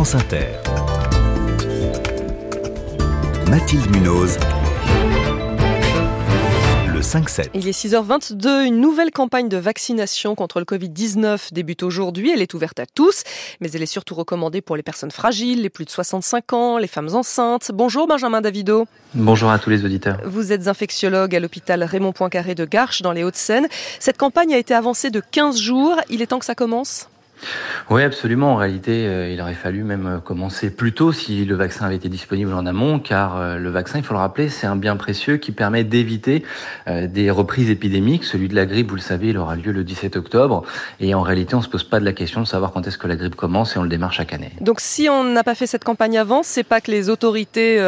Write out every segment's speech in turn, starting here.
France Inter. Mathilde Munoz. Le 5-7. Il est 6h22. Une nouvelle campagne de vaccination contre le Covid-19 débute aujourd'hui. Elle est ouverte à tous, mais elle est surtout recommandée pour les personnes fragiles, les plus de 65 ans, les femmes enceintes. Bonjour Benjamin Davido. Bonjour à tous les auditeurs. Vous êtes infectiologue à l'hôpital Raymond Poincaré de Garches dans les Hauts-de-Seine. Cette campagne a été avancée de 15 jours. Il est temps que ça commence? Oui, absolument. En réalité, euh, il aurait fallu même euh, commencer plus tôt si le vaccin avait été disponible en amont, car euh, le vaccin, il faut le rappeler, c'est un bien précieux qui permet d'éviter des reprises épidémiques. Celui de la grippe, vous le savez, il aura lieu le 17 octobre. Et en réalité, on se pose pas de la question de savoir quand est-ce que la grippe commence et on le démarre chaque année. Donc si on n'a pas fait cette campagne avant, c'est pas que les autorités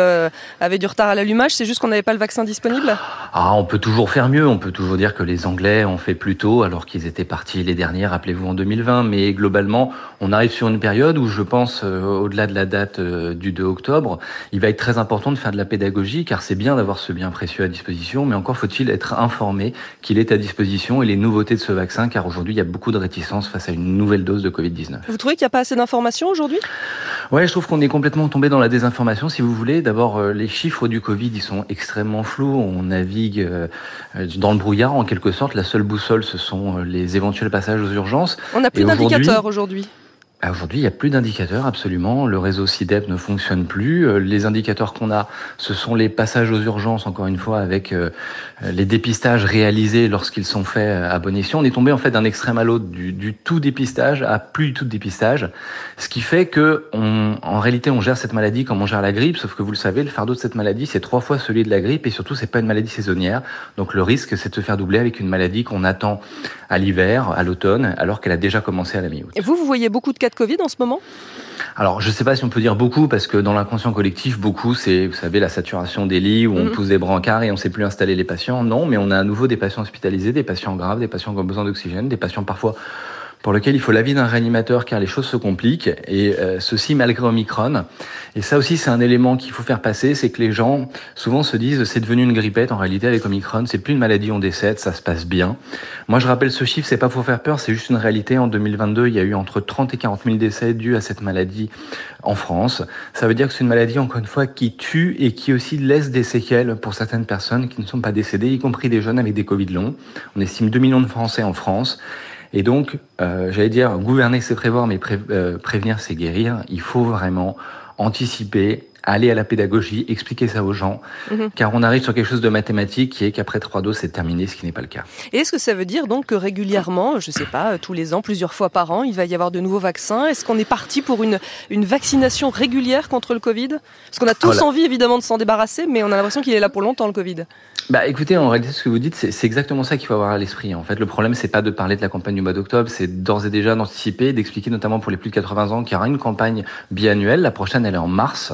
avaient du retard à l'allumage, c'est juste qu'on n'avait pas le vaccin disponible? Ah, on peut toujours faire mieux. On peut toujours dire que les Anglais ont fait plus tôt alors qu'ils étaient partis les derniers, rappelez-vous, en 2020. Mais globalement, on arrive sur une période où je pense, euh, au-delà de la date euh, du 2 octobre, il va être très important de faire de la pédagogie, car c'est bien d'avoir ce bien précieux à disposition, mais encore faut-il être informé qu'il est à disposition et les nouveautés de ce vaccin, car aujourd'hui, il y a beaucoup de réticence face à une nouvelle dose de Covid-19. Vous trouvez qu'il n'y a pas assez d'informations aujourd'hui? Ouais, je trouve qu'on est complètement tombé dans la désinformation, si vous voulez. D'abord, euh, les chiffres du Covid, ils sont extrêmement flous. On navigue dans le brouillard, en quelque sorte. La seule boussole, ce sont les éventuels passages aux urgences. On n'a plus d'indicateurs aujourd'hui. Aujourd'hui, il n'y a plus d'indicateurs, absolument. Le réseau CIDEP ne fonctionne plus. Euh, les indicateurs qu'on a, ce sont les passages aux urgences, encore une fois, avec euh, les dépistages réalisés lorsqu'ils sont faits à bon escient. On est tombé en fait d'un extrême à l'autre, du, tout dépistage à plus du tout dépistage, ce qui fait que, en réalité, on gère cette maladie comme on gère la grippe, sauf que vous le savez, le fardeau de cette maladie, c'est trois fois celui de la grippe, et surtout, c'est pas une maladie saisonnière. Donc le risque, c'est de se faire doubler avec une maladie qu'on attend à l'hiver, à l'automne, alors qu'elle a déjà commencé à la mi-août. Vous, vous voyez beaucoup de cas Covid en ce moment? Alors, je ne sais pas si on peut dire beaucoup, parce que dans l'inconscient collectif, beaucoup, c'est, vous savez, la saturation des lits où on mhm. pousse des brancards et on ne sait plus installer les patients. Non, mais on a à nouveau des patients hospitalisés, des patients graves, des patients qui ont besoin d'oxygène, des patients parfois pour lequel il faut l'avis d'un réanimateur car les choses se compliquent et euh, ceci malgré Omicron. Et ça aussi c'est un élément qu'il faut faire passer, c'est que les gens souvent se disent c'est devenu une grippette. En réalité avec Omicron c'est plus une maladie on décède, ça se passe bien. Moi je rappelle ce chiffre, c'est pas pour faire peur, c'est juste une réalité. En 2022 il y a eu entre 30 et 40 000 décès dus à cette maladie en France. Ça veut dire que c'est une maladie encore une fois qui tue et qui aussi laisse des séquelles pour certaines personnes qui ne sont pas décédées, y compris des jeunes avec des Covid longs. On estime 2 millions de Français en France. Et donc, euh, j'allais dire, gouverner c'est prévoir, mais euh, prévenir c'est guérir. Il faut vraiment anticiper, aller à la pédagogie, expliquer ça aux gens, mhm. car on arrive sur quelque chose de mathématique qui est qu'après trois doses, c'est terminé, ce qui n'est pas le cas. Et est-ce que ça veut dire donc que régulièrement, je ne sais pas, tous les ans, plusieurs fois par an, il va y avoir de nouveaux vaccins? Est-ce qu'on est parti pour une, une vaccination régulière contre le Covid? Parce qu'on a tous envie évidemment de s'en débarrasser, mais on a l'impression qu'il est là pour longtemps le Covid. Bah écoutez, en réalité, ce que vous dites, c'est exactement ça qu'il faut avoir à l'esprit. En fait, le problème, c'est pas de parler de la campagne du mois d'octobre, c'est d'ores et déjà d'anticiper, d'expliquer notamment pour les plus de 80 ans qu'il y aura une campagne biannuelle. La prochaine, elle est en mars,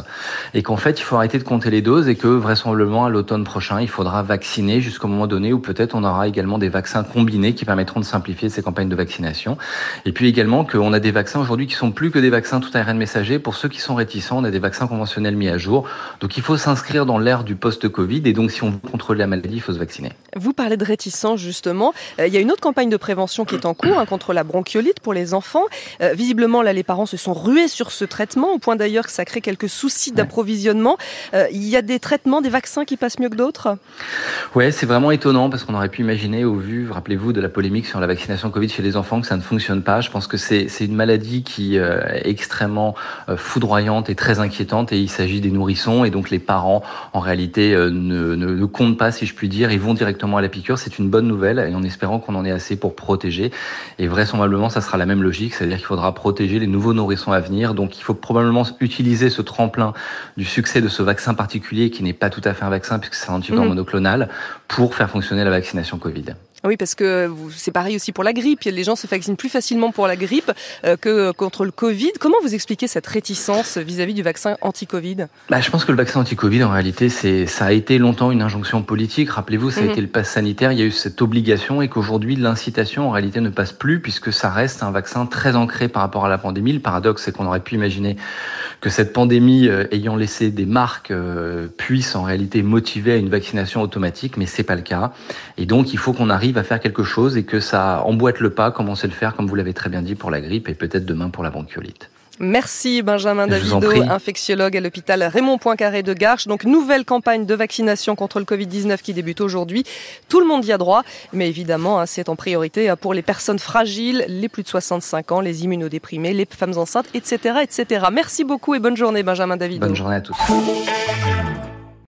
et qu'en fait, il faut arrêter de compter les doses et que vraisemblablement à l'automne prochain, il faudra vacciner jusqu'au moment donné où peut-être on aura également des vaccins combinés qui permettront de simplifier ces campagnes de vaccination. Et puis également qu'on a des vaccins aujourd'hui qui sont plus que des vaccins tout ARN messager. Pour ceux qui sont réticents, on a des vaccins conventionnels mis à jour. Donc il faut s'inscrire dans l'ère du post-Covid. Et donc si on veut contrôler la maladie, il faut se vacciner. Vous parlez de réticence justement. Euh, il y a une autre campagne de prévention qui est en cours hein, contre la bronchiolite pour les enfants. Euh, visiblement, là, les parents se sont rués sur ce traitement, au point d'ailleurs que ça crée quelques soucis d'approvisionnement. Euh, il y a des traitements, des vaccins qui passent mieux que d'autres? Ouais, c'est vraiment étonnant parce qu'on aurait pu imaginer, au vu, rappelez-vous, de la polémique sur la vaccination Covid chez les enfants, que ça ne fonctionne pas. Je pense que c'est une maladie qui est extrêmement foudroyante et très inquiétante et il s'agit des nourrissons et donc les parents, en réalité, ne, ne, ne comptent pas, si je puis dire, ils vont directement à la piqûre. C'est une bonne nouvelle et en espérant qu'on en ait assez pour protéger. Et vraisemblablement, ça sera la même logique, c'est-à-dire qu'il faudra protéger les nouveaux nourrissons à venir. Donc il faut probablement utiliser ce tremplin du succès de ce vaccin particulier qui n'est pas tout à fait un vaccin puisque c'est un anticorps mmh. monoclonal pour faire fonctionner la vaccination Covid. Oui, parce que c'est pareil aussi pour la grippe. Les gens se vaccinent plus facilement pour la grippe euh, que contre le Covid. Comment vous expliquez cette réticence vis-à-vis du vaccin anti-Covid? Bah, Je pense que le vaccin anti-Covid, en réalité, c'est ça a été longtemps une injonction politique. Rappelez-vous, ça a mhm. été le pass sanitaire. Il y a eu cette obligation et qu'aujourd'hui, l'incitation, en réalité, ne passe plus puisque ça reste un vaccin très ancré par rapport à la pandémie. Le paradoxe, c'est qu'on aurait pu imaginer que cette pandémie, euh, ayant laissé des marques, euh, puisse en réalité motiver à une vaccination automatique, mais c'est pas le cas. Et donc, il faut qu'on arrive à faire quelque chose et que ça emboîte le pas, comme on le faire, comme vous l'avez très bien dit, pour la grippe et peut-être demain pour la bronchiolite. Merci Benjamin Davido, infectiologue à l'hôpital Raymond Poincaré de Garches. Donc nouvelle campagne de vaccination contre le Covid-19 qui débute aujourd'hui. Tout le monde y a droit, mais évidemment hein, c'est en priorité pour les personnes fragiles, les plus de 65 ans, les immunodéprimés, les femmes enceintes, etc., etc. Merci beaucoup et bonne journée Benjamin Davido. Bonne journée à tous.